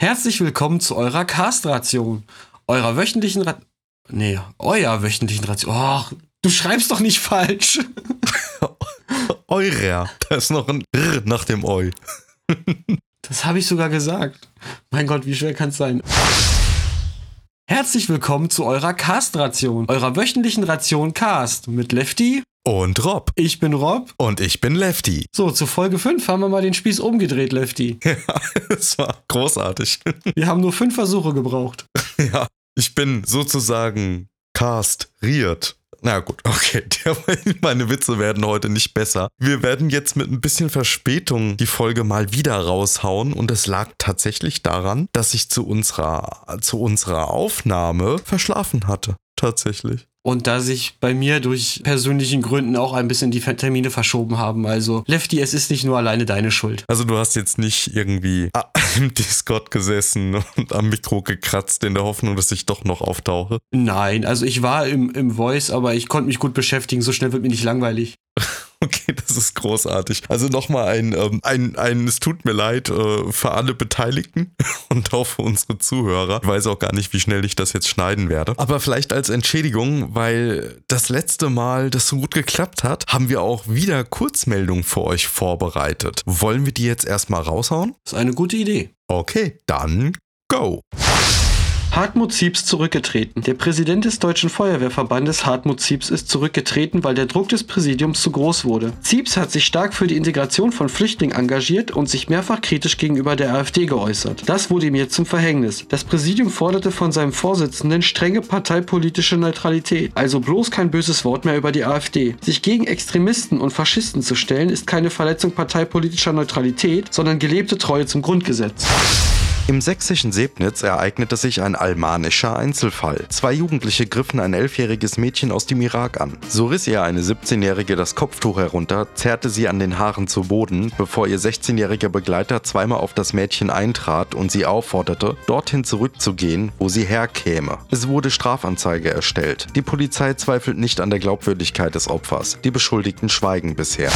Herzlich willkommen zu eurer Castration, eurer wöchentlichen Ra Nee, euer wöchentlichen Ration. Oh, du schreibst doch nicht falsch. Eurer. Da ist noch ein R nach dem Eu. Das habe ich sogar gesagt. Mein Gott, wie schwer kann es sein? Herzlich willkommen zu eurer Castration, eurer wöchentlichen Ration Cast mit Lefty. Und Rob. Ich bin Rob. Und ich bin Lefty. So, zu Folge 5 haben wir mal den Spieß umgedreht, Lefty. Ja, es war großartig. Wir haben nur fünf Versuche gebraucht. Ja, ich bin sozusagen castriert. Na gut, okay. Meine Witze werden heute nicht besser. Wir werden jetzt mit ein bisschen Verspätung die Folge mal wieder raushauen und es lag tatsächlich daran, dass ich zu unserer, zu unserer Aufnahme verschlafen hatte. Tatsächlich. Und da sich bei mir durch persönlichen Gründen auch ein bisschen die Termine verschoben haben. Also, Lefty, es ist nicht nur alleine deine Schuld. Also, du hast jetzt nicht irgendwie im Discord gesessen und am Mikro gekratzt in der Hoffnung, dass ich doch noch auftauche? Nein, also ich war im, im Voice, aber ich konnte mich gut beschäftigen. So schnell wird mir nicht langweilig. Okay, das ist großartig. Also nochmal ein, ähm, ein, ein, es tut mir leid äh, für alle Beteiligten und auch für unsere Zuhörer. Ich weiß auch gar nicht, wie schnell ich das jetzt schneiden werde. Aber vielleicht als Entschädigung, weil das letzte Mal das so gut geklappt hat, haben wir auch wieder Kurzmeldungen für euch vorbereitet. Wollen wir die jetzt erstmal raushauen? Das ist eine gute Idee. Okay, dann go. Hartmut Zieps zurückgetreten. Der Präsident des Deutschen Feuerwehrverbandes Hartmut Zieps ist zurückgetreten, weil der Druck des Präsidiums zu groß wurde. Zieps hat sich stark für die Integration von Flüchtlingen engagiert und sich mehrfach kritisch gegenüber der AfD geäußert. Das wurde ihm jetzt zum Verhängnis. Das Präsidium forderte von seinem Vorsitzenden strenge parteipolitische Neutralität, also bloß kein böses Wort mehr über die AfD. Sich gegen Extremisten und Faschisten zu stellen, ist keine Verletzung parteipolitischer Neutralität, sondern gelebte Treue zum Grundgesetz. Im sächsischen Sebnitz ereignete sich ein almanischer Einzelfall. Zwei Jugendliche griffen ein elfjähriges Mädchen aus dem Irak an. So riss ihr eine 17-Jährige das Kopftuch herunter, zerrte sie an den Haaren zu Boden, bevor ihr 16-jähriger Begleiter zweimal auf das Mädchen eintrat und sie aufforderte, dorthin zurückzugehen, wo sie herkäme. Es wurde Strafanzeige erstellt. Die Polizei zweifelt nicht an der Glaubwürdigkeit des Opfers. Die Beschuldigten schweigen bisher.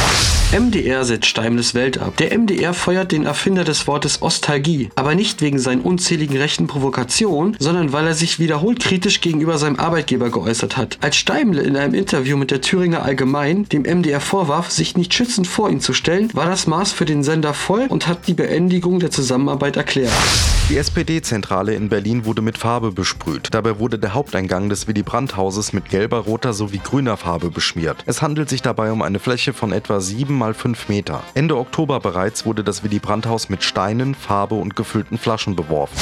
MDR setzt Steimles Welt ab. Der MDR feuert den Erfinder des Wortes Ostalgie, aber nicht wegen seinen unzähligen rechten Provokationen, sondern weil er sich wiederholt kritisch gegenüber seinem Arbeitgeber geäußert hat. Als Steimle in einem Interview mit der Thüringer Allgemein dem MDR vorwarf, sich nicht schützend vor ihn zu stellen, war das Maß für den Sender voll und hat die Beendigung der Zusammenarbeit erklärt. Die SPD-Zentrale in Berlin wurde mit Farbe besprüht. Dabei wurde der Haupteingang des Willy Brandt-Hauses mit gelber, roter sowie grüner Farbe beschmiert. Es handelt sich dabei um eine Fläche von etwa 7 mal 5 Meter. Ende Oktober bereits wurde das Willy Brandt-Haus mit Steinen, Farbe und gefüllten Flaschen beworfen.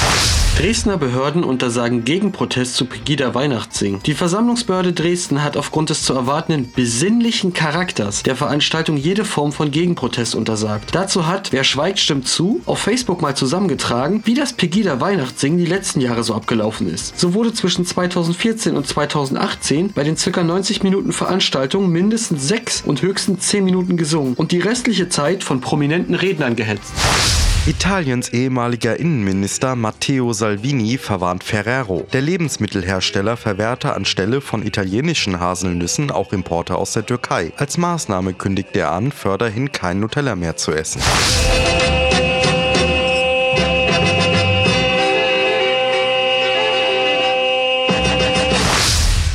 Dresdner Behörden untersagen Gegenprotest zu Pegida Weihnachtssing. Die Versammlungsbehörde Dresden hat aufgrund des zu erwartenden besinnlichen Charakters der Veranstaltung jede Form von Gegenprotest untersagt. Dazu hat, wer schweigt, stimmt zu, auf Facebook mal zusammengetragen, wie das Pegida Weihnachtssingen die letzten Jahre so abgelaufen ist. So wurde zwischen 2014 und 2018 bei den ca. 90 Minuten Veranstaltungen mindestens 6 und höchstens 10 Minuten gesungen und die restliche Zeit von prominenten Rednern gehetzt. Italiens ehemaliger Innenminister Matteo Salvini verwarnt Ferrero. Der Lebensmittelhersteller verwehrte anstelle von italienischen Haselnüssen auch Importe aus der Türkei. Als Maßnahme kündigte er an, förderhin kein Nutella mehr zu essen.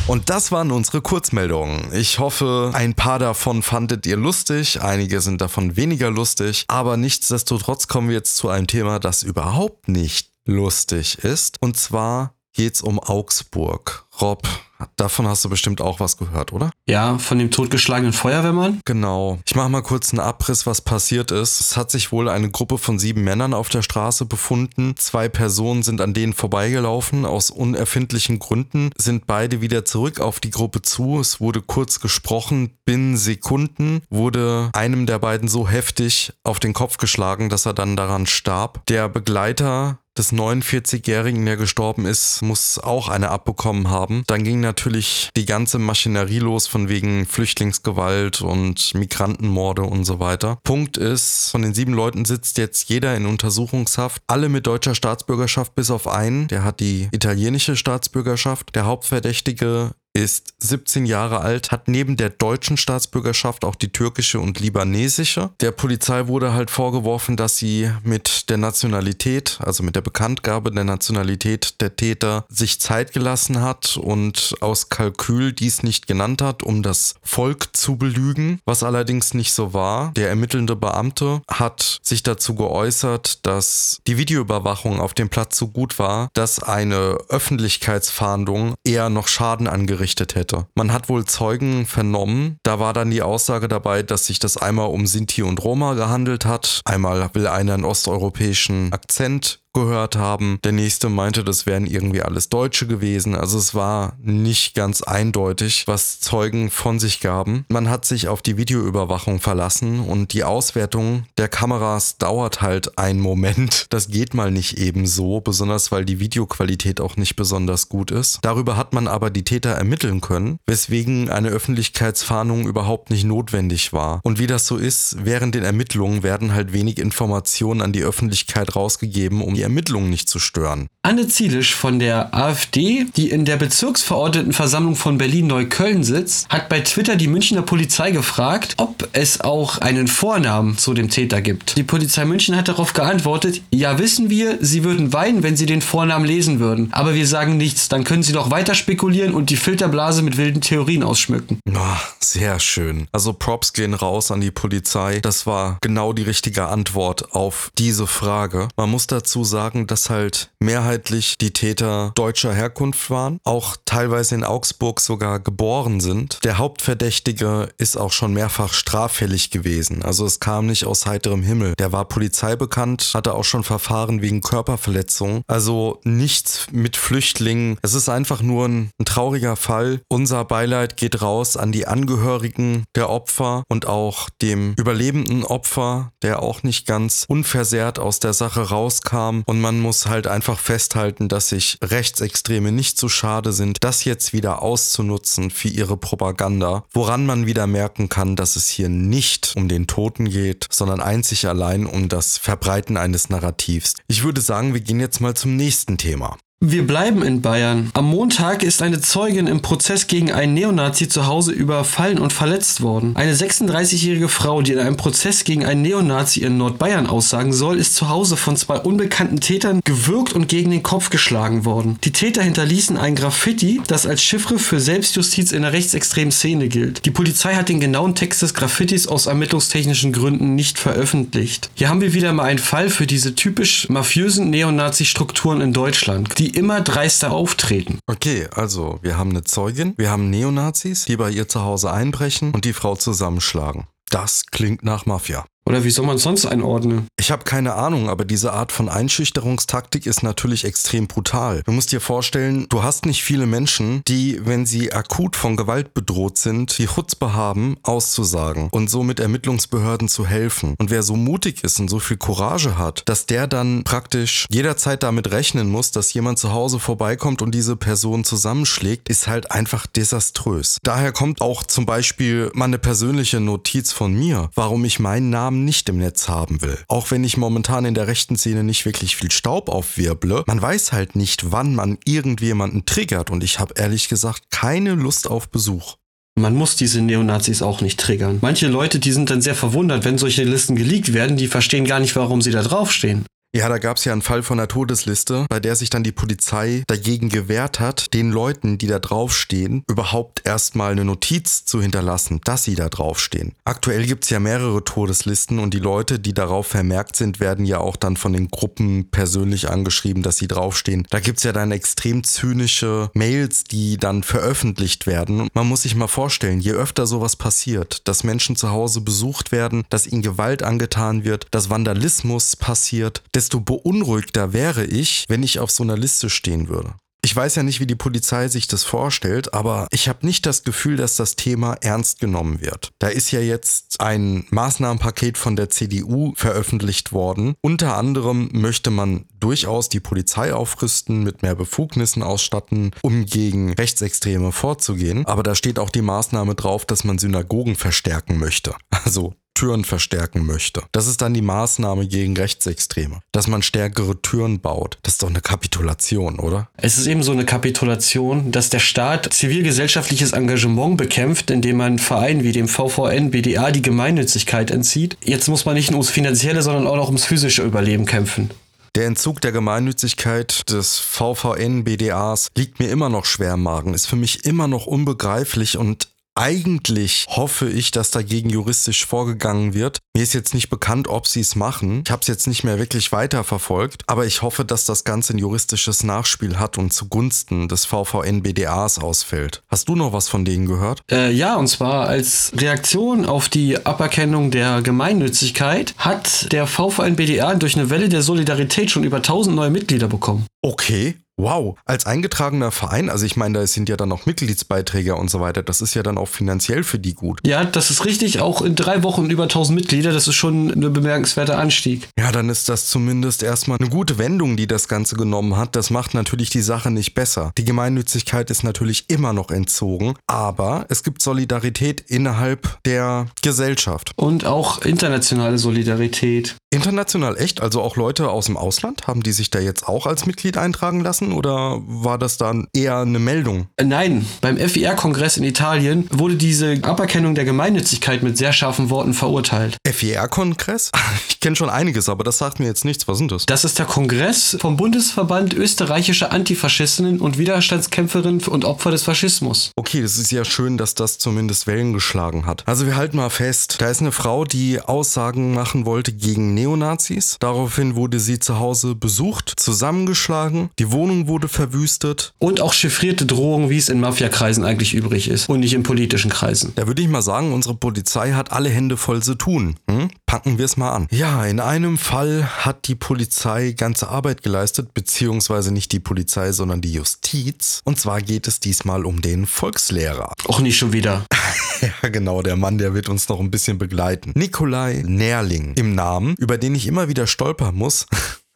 Und das waren unsere Kurzmeldungen. Ich hoffe, ein paar davon fandet ihr lustig, einige sind davon weniger lustig, aber nichtsdestotrotz kommen wir jetzt zu einem Thema, das überhaupt nicht lustig ist. Und zwar geht es um Augsburg. Rob, Davon hast du bestimmt auch was gehört, oder? Ja, von dem totgeschlagenen Feuerwehrmann? Genau. Ich mache mal kurz einen Abriss, was passiert ist. Es hat sich wohl eine Gruppe von sieben Männern auf der Straße befunden. Zwei Personen sind an denen vorbeigelaufen. Aus unerfindlichen Gründen sind beide wieder zurück auf die Gruppe zu. Es wurde kurz gesprochen. Binnen Sekunden wurde einem der beiden so heftig auf den Kopf geschlagen, dass er dann daran starb. Der Begleiter des 49-Jährigen, der gestorben ist, muss auch eine abbekommen haben. Dann ging natürlich die ganze Maschinerie los von wegen Flüchtlingsgewalt und Migrantenmorde und so weiter. Punkt ist, von den sieben Leuten sitzt jetzt jeder in Untersuchungshaft. Alle mit deutscher Staatsbürgerschaft bis auf einen. Der hat die italienische Staatsbürgerschaft. Der Hauptverdächtige ist 17 Jahre alt, hat neben der deutschen Staatsbürgerschaft auch die türkische und libanesische. Der Polizei wurde halt vorgeworfen, dass sie mit der Nationalität, also mit der Bekanntgabe der Nationalität der Täter, sich Zeit gelassen hat und aus Kalkül dies nicht genannt hat, um das Volk zu belügen, was allerdings nicht so war. Der ermittelnde Beamte hat sich dazu geäußert, dass die Videoüberwachung auf dem Platz so gut war, dass eine Öffentlichkeitsfahndung eher noch Schaden angerichtet hätte. Man hat wohl Zeugen vernommen. Da war dann die Aussage dabei, dass sich das einmal um Sinti und Roma gehandelt hat. Einmal will einer einen osteuropäischen Akzent gehört haben. Der nächste meinte, das wären irgendwie alles Deutsche gewesen. Also es war nicht ganz eindeutig, was Zeugen von sich gaben. Man hat sich auf die Videoüberwachung verlassen und die Auswertung der Kameras dauert halt einen Moment. Das geht mal nicht eben so, besonders weil die Videoqualität auch nicht besonders gut ist. Darüber hat man aber die Täter ermitteln können, weswegen eine Öffentlichkeitsfahndung überhaupt nicht notwendig war. Und wie das so ist, während den Ermittlungen werden halt wenig Informationen an die Öffentlichkeit rausgegeben, um die Ermittlungen nicht zu stören. Anne Zielisch von der AfD, die in der Bezirksverordnetenversammlung von Berlin-Neukölln sitzt, hat bei Twitter die Münchner Polizei gefragt, ob es auch einen Vornamen zu dem Täter gibt. Die Polizei München hat darauf geantwortet, ja wissen wir, sie würden weinen, wenn sie den Vornamen lesen würden. Aber wir sagen nichts, dann können sie doch weiter spekulieren und die Filterblase mit wilden Theorien ausschmücken. Oh, sehr schön. Also Props gehen raus an die Polizei. Das war genau die richtige Antwort auf diese Frage. Man muss dazu sagen, dass halt mehrheitlich die Täter deutscher Herkunft waren, auch teilweise in Augsburg sogar geboren sind. Der Hauptverdächtige ist auch schon mehrfach straffällig gewesen, also es kam nicht aus heiterem Himmel. Der war polizeibekannt, hatte auch schon Verfahren wegen Körperverletzung, also nichts mit Flüchtlingen. Es ist einfach nur ein, ein trauriger Fall. Unser Beileid geht raus an die Angehörigen der Opfer und auch dem überlebenden Opfer, der auch nicht ganz unversehrt aus der Sache rauskam und man muss halt einfach festhalten, dass sich Rechtsextreme nicht so schade sind, das jetzt wieder auszunutzen für ihre Propaganda, woran man wieder merken kann, dass es hier nicht um den Toten geht, sondern einzig allein um das Verbreiten eines Narrativs. Ich würde sagen, wir gehen jetzt mal zum nächsten Thema. Wir bleiben in Bayern. Am Montag ist eine Zeugin im Prozess gegen einen Neonazi zu Hause überfallen und verletzt worden. Eine 36-jährige Frau, die in einem Prozess gegen einen Neonazi in Nordbayern aussagen soll, ist zu Hause von zwei unbekannten Tätern gewürgt und gegen den Kopf geschlagen worden. Die Täter hinterließen ein Graffiti, das als Chiffre für Selbstjustiz in der rechtsextremen Szene gilt. Die Polizei hat den genauen Text des Graffitis aus ermittlungstechnischen Gründen nicht veröffentlicht. Hier haben wir wieder mal einen Fall für diese typisch mafiösen Neonazi-Strukturen in Deutschland. Die die immer dreister auftreten. Okay, also wir haben eine Zeugin, wir haben Neonazis, die bei ihr zu Hause einbrechen und die Frau zusammenschlagen. Das klingt nach Mafia. Oder wie soll man es sonst einordnen? Ich habe keine Ahnung, aber diese Art von Einschüchterungstaktik ist natürlich extrem brutal. Du musst dir vorstellen, du hast nicht viele Menschen, die, wenn sie akut von Gewalt bedroht sind, die Chutzpe haben, auszusagen und so mit Ermittlungsbehörden zu helfen. Und wer so mutig ist und so viel Courage hat, dass der dann praktisch jederzeit damit rechnen muss, dass jemand zu Hause vorbeikommt und diese Person zusammenschlägt, ist halt einfach desaströs. Daher kommt auch zum Beispiel mal eine persönliche Notiz von mir, warum ich meinen Namen nicht im Netz haben will. Auch wenn ich momentan in der rechten Szene nicht wirklich viel Staub aufwirble, man weiß halt nicht, wann man irgendjemanden triggert und ich habe ehrlich gesagt keine Lust auf Besuch. Man muss diese Neonazis auch nicht triggern. Manche Leute, die sind dann sehr verwundert, wenn solche Listen geleakt werden, die verstehen gar nicht, warum sie da draufstehen. Ja, da gab es ja einen Fall von der Todesliste, bei der sich dann die Polizei dagegen gewehrt hat, den Leuten, die da draufstehen, überhaupt erstmal eine Notiz zu hinterlassen, dass sie da draufstehen. Aktuell gibt es ja mehrere Todeslisten und die Leute, die darauf vermerkt sind, werden ja auch dann von den Gruppen persönlich angeschrieben, dass sie draufstehen. Da gibt es ja dann extrem zynische Mails, die dann veröffentlicht werden. Man muss sich mal vorstellen, je öfter sowas passiert, dass Menschen zu Hause besucht werden, dass ihnen Gewalt angetan wird, dass Vandalismus passiert, desto beunruhigter wäre ich, wenn ich auf so einer Liste stehen würde. Ich weiß ja nicht, wie die Polizei sich das vorstellt, aber ich habe nicht das Gefühl, dass das Thema ernst genommen wird. Da ist ja jetzt ein Maßnahmenpaket von der CDU veröffentlicht worden. Unter anderem möchte man durchaus die Polizei aufrüsten, mit mehr Befugnissen ausstatten, um gegen Rechtsextreme vorzugehen. Aber da steht auch die Maßnahme drauf, dass man Synagogen verstärken möchte. Also Türen verstärken möchte. Das ist dann die Maßnahme gegen Rechtsextreme. Dass man stärkere Türen baut. Das ist doch eine Kapitulation, oder? Es ist eben so eine Kapitulation, dass der Staat zivilgesellschaftliches Engagement bekämpft, indem man Vereinen wie dem VVN, BDA die Gemeinnützigkeit entzieht. Jetzt muss man nicht nur ums finanzielle, sondern auch noch ums physische Überleben kämpfen. Der Entzug der Gemeinnützigkeit des VVN-BDAs liegt mir immer noch schwer im Magen, ist für mich immer noch unbegreiflich und eigentlich hoffe ich, dass dagegen juristisch vorgegangen wird. Mir ist jetzt nicht bekannt, ob sie es machen. Ich habe es jetzt nicht mehr wirklich weiterverfolgt, aber ich hoffe, dass das Ganze ein juristisches Nachspiel hat und zugunsten des VVN-BDAs ausfällt. Hast du noch was von denen gehört? Äh, ja, und zwar als Reaktion auf die Aberkennung der Gemeinnützigkeit hat der VVN-BDA durch eine Welle der Solidarität schon über 1000 neue Mitglieder bekommen. Okay, Wow, als eingetragener Verein, also ich meine, da sind ja dann auch Mitgliedsbeiträge und so weiter, das ist ja dann auch finanziell für die gut. Ja, das ist richtig, auch in drei Wochen über 1000 Mitglieder, das ist schon ein bemerkenswerter Anstieg. Ja, dann ist das zumindest erstmal eine gute Wendung, die das Ganze genommen hat. Das macht natürlich die Sache nicht besser. Die Gemeinnützigkeit ist natürlich immer noch entzogen, aber es gibt Solidarität innerhalb der Gesellschaft. Und auch internationale Solidarität. International echt? Also auch Leute aus dem Ausland? Haben die sich da jetzt auch als Mitglied eintragen lassen? Oder war das dann eher eine Meldung? Äh, nein, beim FIR-Kongress in Italien wurde diese Aberkennung der Gemeinnützigkeit mit sehr scharfen Worten verurteilt. FIR-Kongress? Ich kenne schon einiges, aber das sagt mir jetzt nichts. Was sind das? Das ist der Kongress vom Bundesverband österreichischer Antifaschistinnen und Widerstandskämpferinnen und Opfer des Faschismus. Okay, das ist ja schön, dass das zumindest Wellen geschlagen hat. Also wir halten mal fest, da ist eine Frau, die Aussagen machen wollte gegen Neonazis. Daraufhin wurde sie zu Hause besucht, zusammengeschlagen, die Wohnung Wohnung wurde verwüstet. Und auch chiffrierte Drohungen, wie es in Mafiakreisen eigentlich übrig ist und nicht in politischen Kreisen. Da würde ich mal sagen, unsere Polizei hat alle Hände voll zu tun. Hm? Packen wir es mal an. Ja, in einem Fall hat die Polizei ganze Arbeit geleistet, beziehungsweise nicht die Polizei, sondern die Justiz. Und zwar geht es diesmal um den Volkslehrer. Auch nicht schon wieder. ja, genau, der Mann, der wird uns noch ein bisschen begleiten. Nikolai Nährling im Namen, über den ich immer wieder stolpern muss.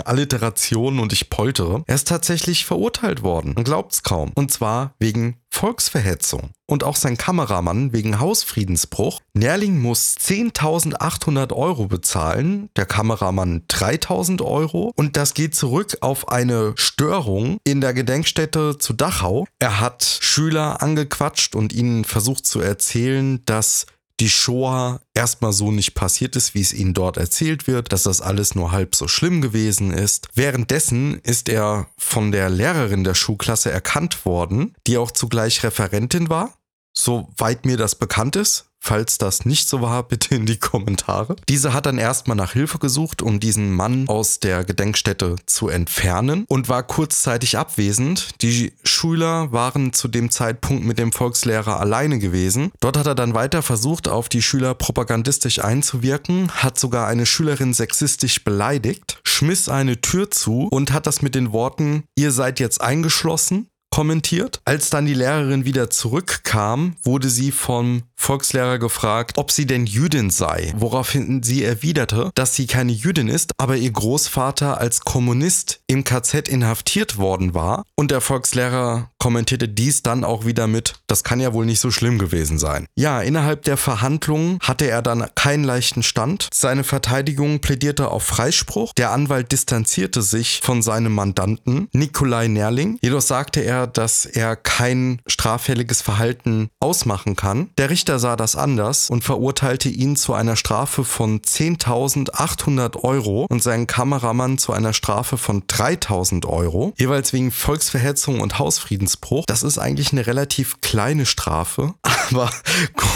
Alliterationen und ich poltere. Er ist tatsächlich verurteilt worden. Man glaubt's kaum. Und zwar wegen Volksverhetzung. Und auch sein Kameramann wegen Hausfriedensbruch. Nerling muss 10.800 Euro bezahlen, der Kameramann 3.000 Euro. Und das geht zurück auf eine Störung in der Gedenkstätte zu Dachau. Er hat Schüler angequatscht und ihnen versucht zu erzählen, dass die Shoah erstmal so nicht passiert ist, wie es ihnen dort erzählt wird, dass das alles nur halb so schlimm gewesen ist. Währenddessen ist er von der Lehrerin der Schulklasse erkannt worden, die auch zugleich Referentin war, soweit mir das bekannt ist. Falls das nicht so war, bitte in die Kommentare. Diese hat dann erstmal nach Hilfe gesucht, um diesen Mann aus der Gedenkstätte zu entfernen und war kurzzeitig abwesend. Die Schüler waren zu dem Zeitpunkt mit dem Volkslehrer alleine gewesen. Dort hat er dann weiter versucht, auf die Schüler propagandistisch einzuwirken, hat sogar eine Schülerin sexistisch beleidigt, schmiss eine Tür zu und hat das mit den Worten, ihr seid jetzt eingeschlossen, kommentiert. Als dann die Lehrerin wieder zurückkam, wurde sie vom Volkslehrer gefragt, ob sie denn Jüdin sei, woraufhin sie erwiderte, dass sie keine Jüdin ist, aber ihr Großvater als Kommunist im KZ inhaftiert worden war und der Volkslehrer kommentierte dies dann auch wieder mit, das kann ja wohl nicht so schlimm gewesen sein. Ja, innerhalb der Verhandlungen hatte er dann keinen leichten Stand. Seine Verteidigung plädierte auf Freispruch. Der Anwalt distanzierte sich von seinem Mandanten Nikolai Nerling. Jedoch sagte er, dass er kein straffälliges Verhalten ausmachen kann. Der Richter Richter sah das anders und verurteilte ihn zu einer Strafe von 10.800 Euro und seinen Kameramann zu einer Strafe von 3.000 Euro, jeweils wegen Volksverhetzung und Hausfriedensbruch. Das ist eigentlich eine relativ kleine Strafe, aber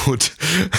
gut,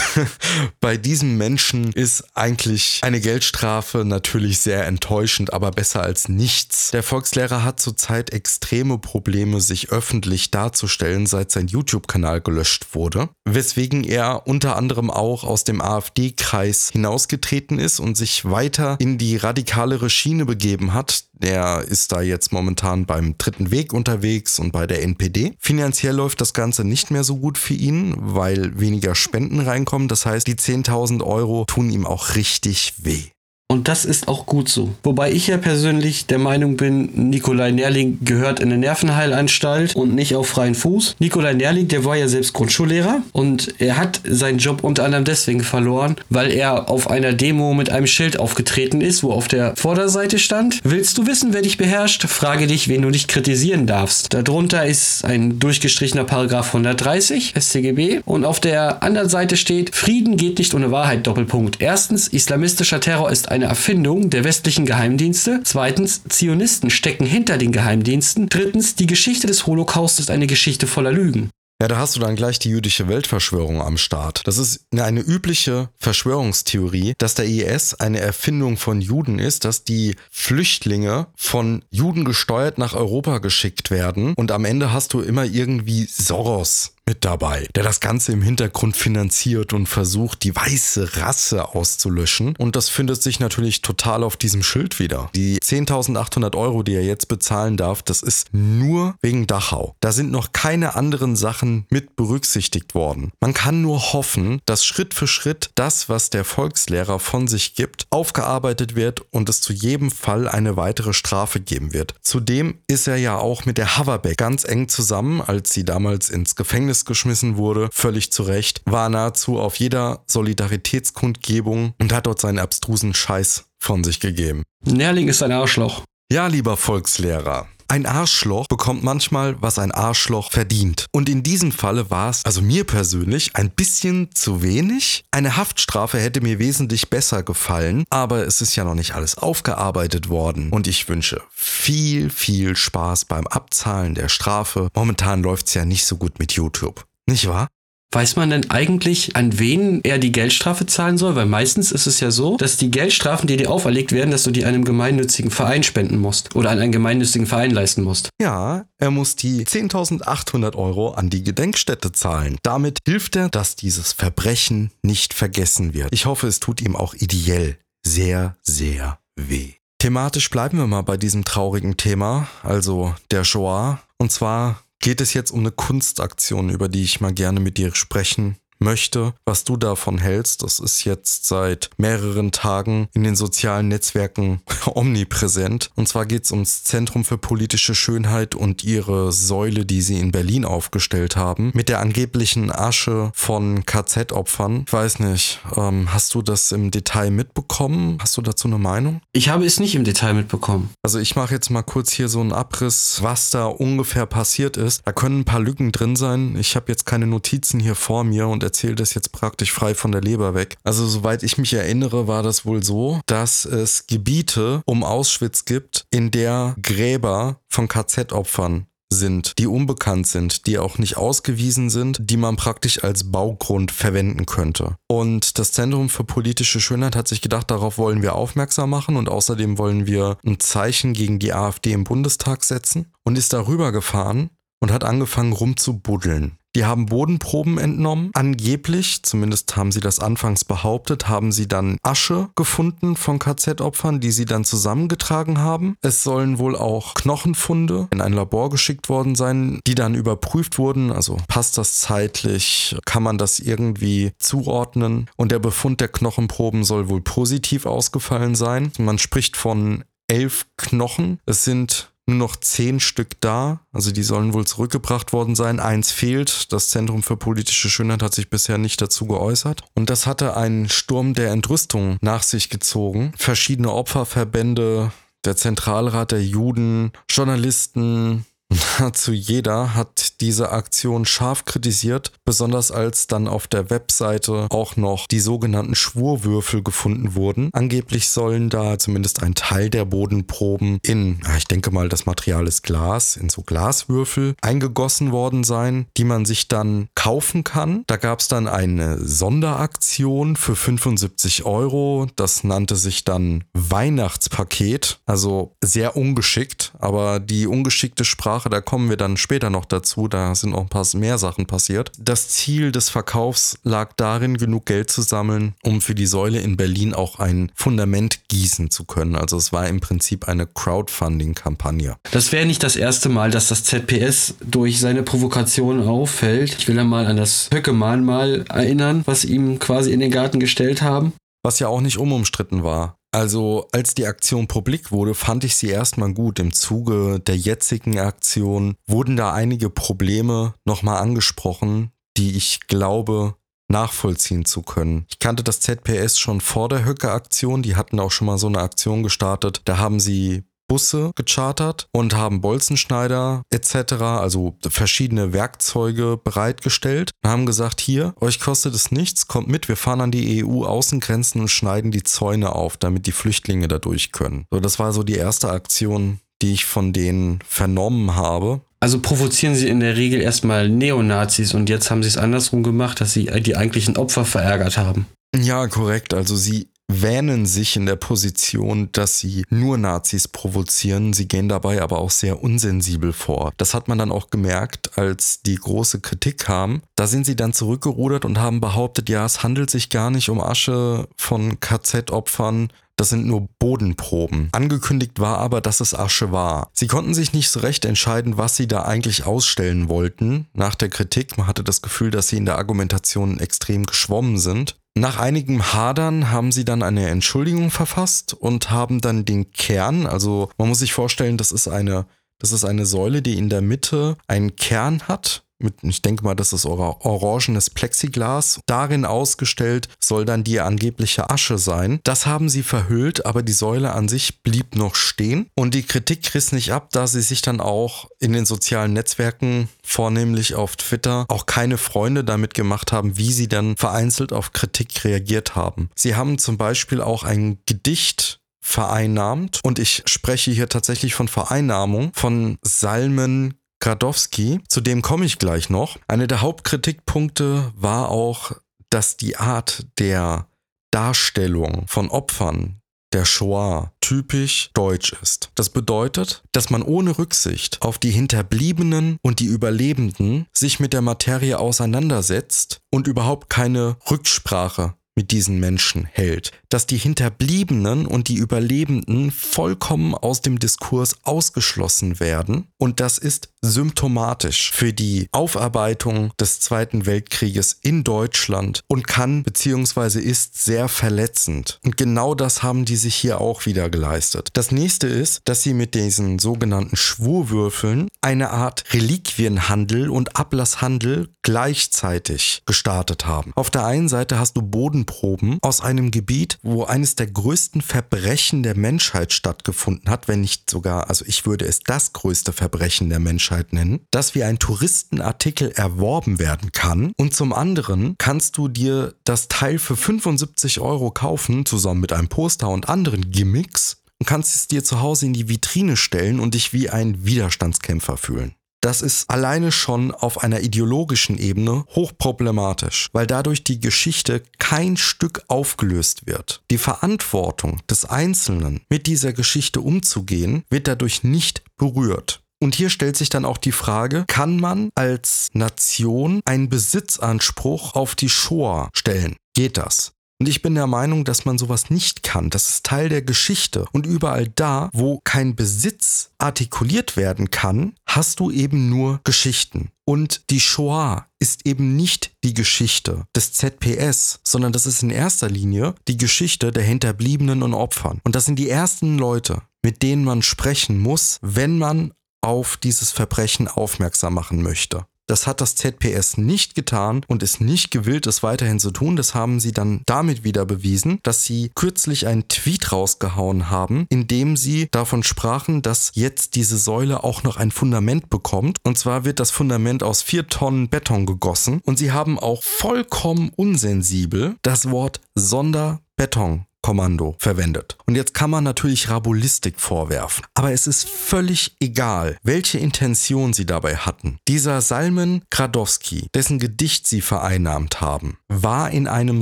bei diesem Menschen ist eigentlich eine Geldstrafe natürlich sehr enttäuschend, aber besser als nichts. Der Volkslehrer hat zurzeit extreme Probleme, sich öffentlich darzustellen, seit sein YouTube-Kanal gelöscht wurde, weswegen er unter anderem auch aus dem AfD-Kreis hinausgetreten ist und sich weiter in die radikalere Schiene begeben hat. Er ist da jetzt momentan beim dritten Weg unterwegs und bei der NPD. Finanziell läuft das Ganze nicht mehr so gut für ihn, weil weniger Spenden reinkommen. Das heißt, die 10.000 Euro tun ihm auch richtig weh. Und das ist auch gut so. Wobei ich ja persönlich der Meinung bin, Nikolai Nerling gehört in eine Nervenheilanstalt und nicht auf freien Fuß. Nikolai Nerling, der war ja selbst Grundschullehrer und er hat seinen Job unter anderem deswegen verloren, weil er auf einer Demo mit einem Schild aufgetreten ist, wo auf der Vorderseite stand, willst du wissen, wer dich beherrscht? Frage dich, wen du nicht kritisieren darfst. Darunter ist ein durchgestrichener Paragraph 130 StGB und auf der anderen Seite steht, Frieden geht nicht ohne Wahrheit, Doppelpunkt. Erstens, islamistischer Terror ist ein eine Erfindung der westlichen Geheimdienste. Zweitens, Zionisten stecken hinter den Geheimdiensten. Drittens, die Geschichte des Holocaust ist eine Geschichte voller Lügen. Ja, da hast du dann gleich die jüdische Weltverschwörung am Start. Das ist eine übliche Verschwörungstheorie, dass der IS eine Erfindung von Juden ist, dass die Flüchtlinge von Juden gesteuert nach Europa geschickt werden und am Ende hast du immer irgendwie Soros mit dabei, der das Ganze im Hintergrund finanziert und versucht, die weiße Rasse auszulöschen. Und das findet sich natürlich total auf diesem Schild wieder. Die 10.800 Euro, die er jetzt bezahlen darf, das ist nur wegen Dachau. Da sind noch keine anderen Sachen mit berücksichtigt worden. Man kann nur hoffen, dass Schritt für Schritt das, was der Volkslehrer von sich gibt, aufgearbeitet wird und es zu jedem Fall eine weitere Strafe geben wird. Zudem ist er ja auch mit der Haverbeck ganz eng zusammen, als sie damals ins Gefängnis Gefängnis geschmissen wurde, völlig zu Recht, war nahezu auf jeder Solidaritätskundgebung und hat dort seinen abstrusen Scheiß von sich gegeben. Nährling ist ein Arschloch. Ja, lieber Volkslehrer. Ein Arschloch bekommt manchmal, was ein Arschloch verdient. Und in diesem Falle war es, also mir persönlich, ein bisschen zu wenig. Eine Haftstrafe hätte mir wesentlich besser gefallen, aber es ist ja noch nicht alles aufgearbeitet worden. Und ich wünsche viel, viel Spaß beim Abzahlen der Strafe. Momentan läuft es ja nicht so gut mit YouTube. Nicht wahr? Weiß man denn eigentlich, an wen er die Geldstrafe zahlen soll? Weil meistens ist es ja so, dass die Geldstrafen, die dir auferlegt werden, dass du die einem gemeinnützigen Verein spenden musst oder an einen gemeinnützigen Verein leisten musst. Ja, er muss die 10.800 Euro an die Gedenkstätte zahlen. Damit hilft er, dass dieses Verbrechen nicht vergessen wird. Ich hoffe, es tut ihm auch ideell sehr, sehr weh. Thematisch bleiben wir mal bei diesem traurigen Thema, also der Shoah. Und zwar geht es jetzt um eine Kunstaktion, über die ich mal gerne mit dir sprechen möchte, was du davon hältst. Das ist jetzt seit mehreren Tagen in den sozialen Netzwerken omnipräsent. Und zwar geht es ums Zentrum für politische Schönheit und ihre Säule, die sie in Berlin aufgestellt haben, mit der angeblichen Asche von KZ-Opfern. Ich weiß nicht, ähm, hast du das im Detail mitbekommen? Hast du dazu eine Meinung? Ich habe es nicht im Detail mitbekommen. Also ich mache jetzt mal kurz hier so einen Abriss, was da ungefähr passiert ist. Da können ein paar Lücken drin sein. Ich habe jetzt keine Notizen hier vor mir und erzähle das jetzt praktisch frei von der Leber weg. Also soweit ich mich erinnere, war das wohl so, dass es Gebiete um Auschwitz gibt, in der Gräber von KZ-Opfern sind, die unbekannt sind, die auch nicht ausgewiesen sind, die man praktisch als Baugrund verwenden könnte. Und das Zentrum für politische Schönheit hat sich gedacht, darauf wollen wir aufmerksam machen und außerdem wollen wir ein Zeichen gegen die AfD im Bundestag setzen und ist darüber gefahren und hat angefangen rumzubuddeln. Die haben Bodenproben entnommen. Angeblich, zumindest haben sie das anfangs behauptet, haben sie dann Asche gefunden von KZ-Opfern, die sie dann zusammengetragen haben. Es sollen wohl auch Knochenfunde in ein Labor geschickt worden sein, die dann überprüft wurden. Also passt das zeitlich? Kann man das irgendwie zuordnen? Und der Befund der Knochenproben soll wohl positiv ausgefallen sein. Man spricht von elf Knochen. Es sind nur noch zehn Stück da. Also die sollen wohl zurückgebracht worden sein. Eins fehlt. Das Zentrum für politische Schönheit hat sich bisher nicht dazu geäußert. Und das hatte einen Sturm der Entrüstung nach sich gezogen. Verschiedene Opferverbände, der Zentralrat der Juden, Journalisten, Nahezu jeder hat diese Aktion scharf kritisiert, besonders als dann auf der Webseite auch noch die sogenannten Schwurwürfel gefunden wurden. Angeblich sollen da zumindest ein Teil der Bodenproben in, ich denke mal, das Material ist Glas, in so Glaswürfel eingegossen worden sein, die man sich dann kaufen kann. Da gab es dann eine Sonderaktion für 75 Euro. Das nannte sich dann Weihnachtspaket. Also sehr ungeschickt, aber die ungeschickte Sprache Sprache, da kommen wir dann später noch dazu, da sind noch ein paar mehr Sachen passiert. Das Ziel des Verkaufs lag darin, genug Geld zu sammeln, um für die Säule in Berlin auch ein Fundament gießen zu können. Also es war im Prinzip eine Crowdfunding-Kampagne. Das wäre nicht das erste Mal, dass das ZPS durch seine Provokation auffällt. Ich will ja mal an das Höcke-Mahnmal erinnern, was ihm quasi in den Garten gestellt haben was ja auch nicht unumstritten war. Also als die Aktion publik wurde, fand ich sie erstmal gut. Im Zuge der jetzigen Aktion wurden da einige Probleme nochmal angesprochen, die ich glaube nachvollziehen zu können. Ich kannte das ZPS schon vor der Höcke-Aktion. Die hatten auch schon mal so eine Aktion gestartet. Da haben sie Busse gechartert und haben Bolzenschneider etc., also verschiedene Werkzeuge bereitgestellt und haben gesagt, hier, euch kostet es nichts, kommt mit, wir fahren an die EU-Außengrenzen und schneiden die Zäune auf, damit die Flüchtlinge da durch können. So, das war so die erste Aktion, die ich von denen vernommen habe. Also provozieren sie in der Regel erstmal Neonazis und jetzt haben sie es andersrum gemacht, dass sie die eigentlichen Opfer verärgert haben. Ja, korrekt. Also sie wähnen sich in der Position, dass sie nur Nazis provozieren. Sie gehen dabei aber auch sehr unsensibel vor. Das hat man dann auch gemerkt, als die große Kritik kam. Da sind sie dann zurückgerudert und haben behauptet, ja, es handelt sich gar nicht um Asche von KZ-Opfern, das sind nur Bodenproben. Angekündigt war aber, dass es Asche war. Sie konnten sich nicht so recht entscheiden, was sie da eigentlich ausstellen wollten. Nach der Kritik, man hatte das Gefühl, dass sie in der Argumentation extrem geschwommen sind. Nach einigem Hadern haben sie dann eine Entschuldigung verfasst und haben dann den Kern, also man muss sich vorstellen, das ist eine, das ist eine Säule, die in der Mitte einen Kern hat mit, ich denke mal, das ist orangenes Plexiglas. Darin ausgestellt soll dann die angebliche Asche sein. Das haben sie verhüllt, aber die Säule an sich blieb noch stehen. Und die Kritik riss nicht ab, da sie sich dann auch in den sozialen Netzwerken, vornehmlich auf Twitter, auch keine Freunde damit gemacht haben, wie sie dann vereinzelt auf Kritik reagiert haben. Sie haben zum Beispiel auch ein Gedicht vereinnahmt und ich spreche hier tatsächlich von Vereinnahmung von Salmen Gradowski, zu dem komme ich gleich noch. Eine der Hauptkritikpunkte war auch, dass die Art der Darstellung von Opfern der Shoah typisch deutsch ist. Das bedeutet, dass man ohne Rücksicht auf die Hinterbliebenen und die Überlebenden sich mit der Materie auseinandersetzt und überhaupt keine Rücksprache mit diesen Menschen hält, dass die Hinterbliebenen und die Überlebenden vollkommen aus dem Diskurs ausgeschlossen werden und das ist symptomatisch für die Aufarbeitung des Zweiten Weltkrieges in Deutschland und kann bzw. ist sehr verletzend. Und genau das haben die sich hier auch wieder geleistet. Das nächste ist, dass sie mit diesen sogenannten Schwurwürfeln eine Art Reliquienhandel und Ablasshandel gleichzeitig gestartet haben. Auf der einen Seite hast du Bodenproben aus einem Gebiet, wo eines der größten Verbrechen der Menschheit stattgefunden hat, wenn nicht sogar, also ich würde es das größte Verbrechen der Menschheit nennen, das wie ein Touristenartikel erworben werden kann. Und zum anderen kannst du dir das Teil für 75 Euro kaufen, zusammen mit einem Poster und anderen Gimmicks und kannst es dir zu Hause in die Vitrine stellen und dich wie ein Widerstandskämpfer fühlen. Das ist alleine schon auf einer ideologischen Ebene hochproblematisch, weil dadurch die Geschichte kein Stück aufgelöst wird. Die Verantwortung des Einzelnen, mit dieser Geschichte umzugehen, wird dadurch nicht berührt. Und hier stellt sich dann auch die Frage, kann man als Nation einen Besitzanspruch auf die Shoah stellen? Geht das? Und ich bin der Meinung, dass man sowas nicht kann. Das ist Teil der Geschichte. Und überall da, wo kein Besitz artikuliert werden kann, hast du eben nur Geschichten. Und die Shoah ist eben nicht die Geschichte des ZPS, sondern das ist in erster Linie die Geschichte der Hinterbliebenen und Opfern. Und das sind die ersten Leute, mit denen man sprechen muss, wenn man auf dieses Verbrechen aufmerksam machen möchte. Das hat das ZPS nicht getan und ist nicht gewillt, es weiterhin zu tun. Das haben sie dann damit wieder bewiesen, dass sie kürzlich einen Tweet rausgehauen haben, in dem sie davon sprachen, dass jetzt diese Säule auch noch ein Fundament bekommt. Und zwar wird das Fundament aus vier Tonnen Beton gegossen. Und sie haben auch vollkommen unsensibel das Wort Sonderbeton Kommando verwendet. Und jetzt kann man natürlich Rabulistik vorwerfen. Aber es ist völlig egal, welche Intention sie dabei hatten. Dieser Salmen Gradowski, dessen Gedicht sie vereinnahmt haben, war in einem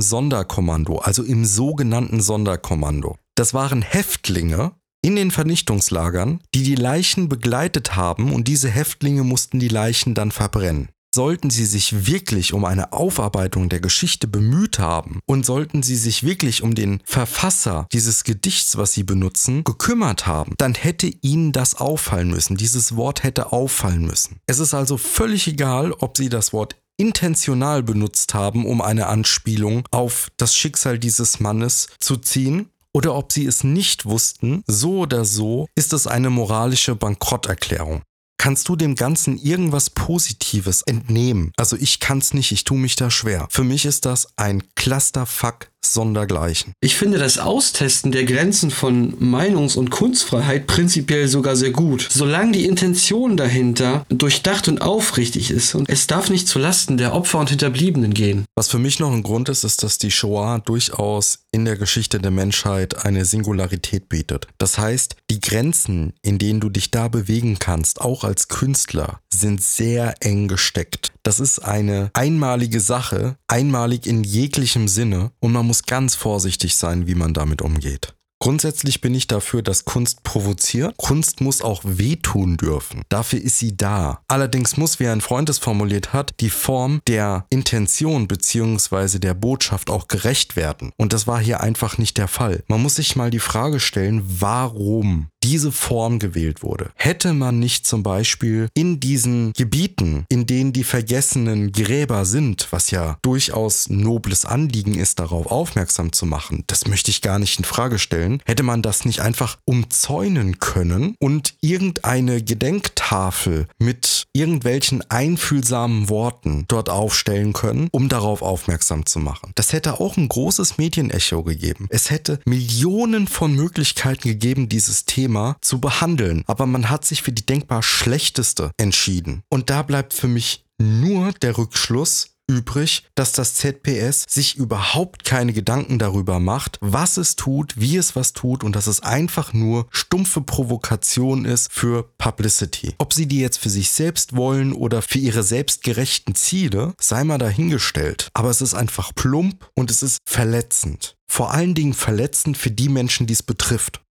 Sonderkommando, also im sogenannten Sonderkommando. Das waren Häftlinge, in den Vernichtungslagern, die die Leichen begleitet haben und diese Häftlinge mussten die Leichen dann verbrennen. Sollten Sie sich wirklich um eine Aufarbeitung der Geschichte bemüht haben und sollten Sie sich wirklich um den Verfasser dieses Gedichts, was Sie benutzen, gekümmert haben, dann hätte Ihnen das auffallen müssen. Dieses Wort hätte auffallen müssen. Es ist also völlig egal, ob Sie das Wort intentional benutzt haben, um eine Anspielung auf das Schicksal dieses Mannes zu ziehen oder ob sie es nicht wussten, so oder so ist es eine moralische Bankrotterklärung. Kannst du dem Ganzen irgendwas Positives entnehmen? Also ich kann es nicht, ich tue mich da schwer. Für mich ist das ein Clusterfuck sondergleichen. Ich finde das Austesten der Grenzen von Meinungs- und Kunstfreiheit prinzipiell sogar sehr gut, solange die Intention dahinter durchdacht und aufrichtig ist und es darf nicht zu Lasten der Opfer und Hinterbliebenen gehen. Was für mich noch ein Grund ist, ist, dass die Shoah durchaus in der Geschichte der Menschheit eine Singularität bietet. Das heißt, die Grenzen, in denen du dich da bewegen kannst, auch als Künstler, sind sehr eng gesteckt. Das ist eine einmalige Sache, einmalig in jeglichem Sinne und man muss ganz vorsichtig sein, wie man damit umgeht. Grundsätzlich bin ich dafür, dass Kunst provoziert. Kunst muss auch wehtun dürfen. Dafür ist sie da. Allerdings muss, wie ein Freund es formuliert hat, die Form der Intention bzw. der Botschaft auch gerecht werden. Und das war hier einfach nicht der Fall. Man muss sich mal die Frage stellen, warum diese Form gewählt wurde. Hätte man nicht zum Beispiel in diesen Gebieten, in denen die vergessenen Gräber sind, was ja durchaus nobles Anliegen ist, darauf aufmerksam zu machen, das möchte ich gar nicht in Frage stellen, hätte man das nicht einfach umzäunen können und irgendeine Gedenktafel mit irgendwelchen einfühlsamen Worten dort aufstellen können, um darauf aufmerksam zu machen. Das hätte auch ein großes Medienecho gegeben. Es hätte Millionen von Möglichkeiten gegeben, dieses Thema Thema zu behandeln. Aber man hat sich für die denkbar schlechteste entschieden. Und da bleibt für mich nur der Rückschluss, übrig, dass das ZPS sich überhaupt keine Gedanken darüber macht, was es tut, wie es was tut und dass es einfach nur stumpfe Provokation ist für Publicity. Ob sie die jetzt für sich selbst wollen oder für ihre selbstgerechten Ziele, sei mal dahingestellt. Aber es ist einfach plump und es ist verletzend. Vor allen Dingen verletzend für die Menschen, die es betrifft.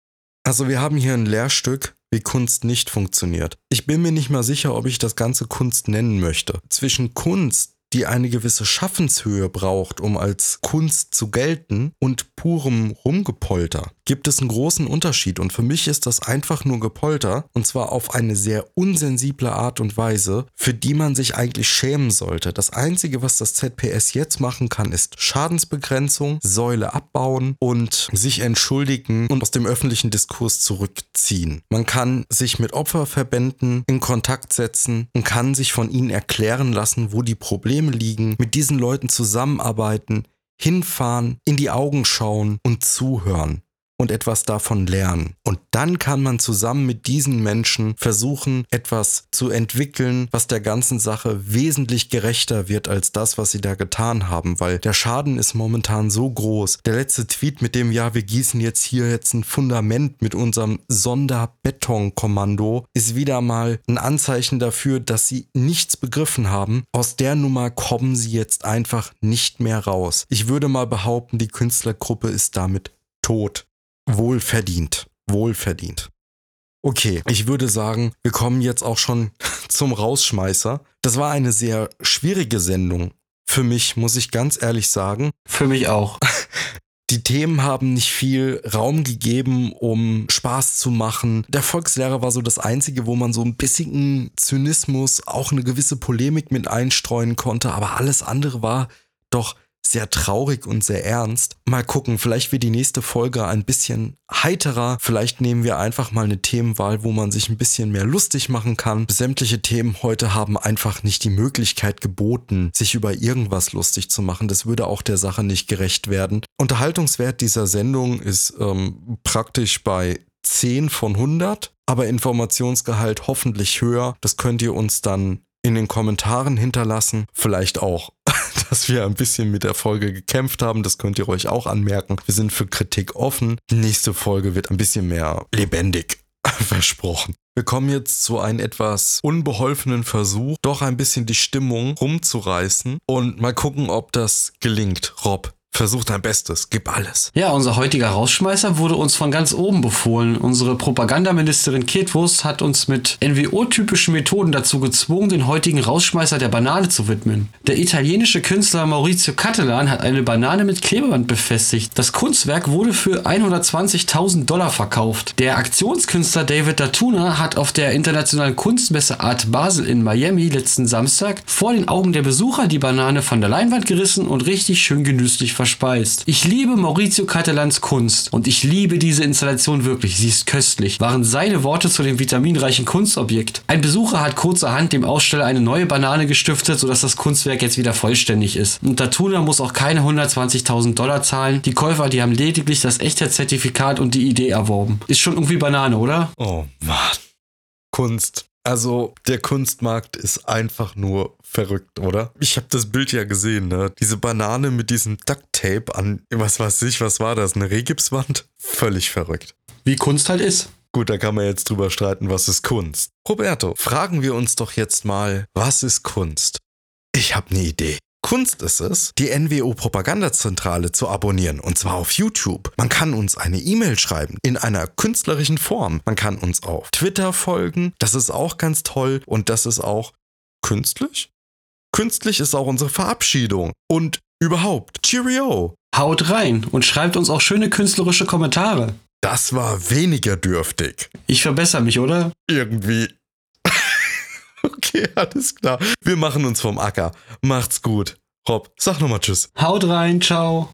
Also wir haben hier ein Lehrstück, wie Kunst nicht funktioniert. Ich bin mir nicht mal sicher, ob ich das Ganze Kunst nennen möchte. Zwischen Kunst, die eine gewisse Schaffenshöhe braucht, um als Kunst zu gelten, und purem Rumgepolter, gibt es einen großen Unterschied. Und für mich ist das einfach nur Gepolter, und zwar auf eine sehr unsensible Art und Weise, für die man sich eigentlich schämen sollte. Das Einzige, was das ZPS jetzt machen kann, ist Schadensbegrenzung, Säule abbauen und sich entschuldigen und aus dem öffentlichen Diskurs zurückziehen. Man kann sich mit Opferverbänden in Kontakt setzen und kann sich von ihnen erklären lassen, wo die Probleme liegen, mit diesen Leuten zusammenarbeiten, hinfahren, in die Augen schauen und zuhören und etwas davon lernen. Und dann kann man zusammen mit diesen Menschen versuchen, etwas zu entwickeln, was der ganzen Sache wesentlich gerechter wird als das, was sie da getan haben, weil der Schaden ist momentan so groß. Der letzte Tweet mit dem, ja, wir gießen jetzt hier jetzt ein Fundament mit unserem Sonderbetonkommando, ist wieder mal ein Anzeichen dafür, dass sie nichts begriffen haben. Aus der Nummer kommen sie jetzt einfach nicht mehr raus. Ich würde mal behaupten, die Künstlergruppe ist damit tot. Wohlverdient. Wohlverdient. Okay, ich würde sagen, wir kommen jetzt auch schon zum Rausschmeißer. Das war eine sehr schwierige Sendung. Für mich, muss ich ganz ehrlich sagen. Für mich auch. Die Themen haben nicht viel Raum gegeben, um Spaß zu machen. Der Volkslehrer war so das Einzige, wo man so ein bisschen Zynismus, auch eine gewisse Polemik mit einstreuen konnte, aber alles andere war doch sehr traurig und sehr ernst. Mal gucken, vielleicht wird die nächste Folge ein bisschen heiterer. Vielleicht nehmen wir einfach mal eine Themenwahl, wo man sich ein bisschen mehr lustig machen kann. Sämtliche Themen heute haben einfach nicht die Möglichkeit geboten, sich über irgendwas lustig zu machen. Das würde auch der Sache nicht gerecht werden. Unterhaltungswert dieser Sendung ist ähm, praktisch bei 10 von 100, aber Informationsgehalt hoffentlich höher. Das könnt ihr uns dann in den Kommentaren hinterlassen. Vielleicht auch dass wir ein bisschen mit der Folge gekämpft haben. Das könnt ihr euch auch anmerken. Wir sind für Kritik offen. Die nächste Folge wird ein bisschen mehr lebendig versprochen. Wir kommen jetzt zu einem etwas unbeholfenen Versuch, doch ein bisschen die Stimmung rumzureißen und mal gucken, ob das gelingt. Rob, Versuch dein Bestes, gib alles. Ja, unser heutiger Rausschmeißer wurde uns von ganz oben befohlen. Unsere Propagandaministerin Ketwurst hat uns mit NWO-typischen Methoden dazu gezwungen, den heutigen Rausschmeißer der Banane zu widmen. Der italienische Künstler Maurizio Cattelan hat eine Banane mit Klebeband befestigt. Das Kunstwerk wurde für 120.000 Dollar verkauft. Der Aktionskünstler David Datuna hat auf der internationalen Kunstmesse Art Basel in Miami letzten Samstag vor den Augen der Besucher die Banane von der Leinwand gerissen und richtig schön genüsslich verkauft verspeist. Ich liebe Maurizio Catalans Kunst und ich liebe diese Installation wirklich. Sie ist köstlich, waren seine Worte zu dem vitaminreichen Kunstobjekt. Ein Besucher hat kurzerhand dem Aussteller eine neue Banane gestiftet, sodass das Kunstwerk jetzt wieder vollständig ist. Und Tatuna muss auch keine 120.000 Dollar zahlen. Die Käufer, die haben lediglich das Echtheitszertifikat und die Idee erworben. Ist schon irgendwie Banane, oder? Oh Mann. Kunst. Also der Kunstmarkt ist einfach nur verrückt, oder? Ich habe das Bild ja gesehen, ne? Diese Banane mit diesem Ducktape an, was weiß ich, was war das? Eine Rehgipswand? Völlig verrückt. Wie Kunst halt ist. Gut, da kann man jetzt drüber streiten, was ist Kunst. Roberto, fragen wir uns doch jetzt mal, was ist Kunst? Ich habe eine Idee. Kunst ist es, die NWO Propagandazentrale zu abonnieren und zwar auf YouTube. Man kann uns eine E-Mail schreiben in einer künstlerischen Form. Man kann uns auf Twitter folgen. Das ist auch ganz toll und das ist auch künstlich. Künstlich ist auch unsere Verabschiedung und überhaupt. Cheerio. Haut rein und schreibt uns auch schöne künstlerische Kommentare. Das war weniger dürftig. Ich verbessere mich, oder? Irgendwie. Okay, alles klar. Wir machen uns vom Acker. Macht's gut. Rob, sag nochmal Tschüss. Haut rein, ciao.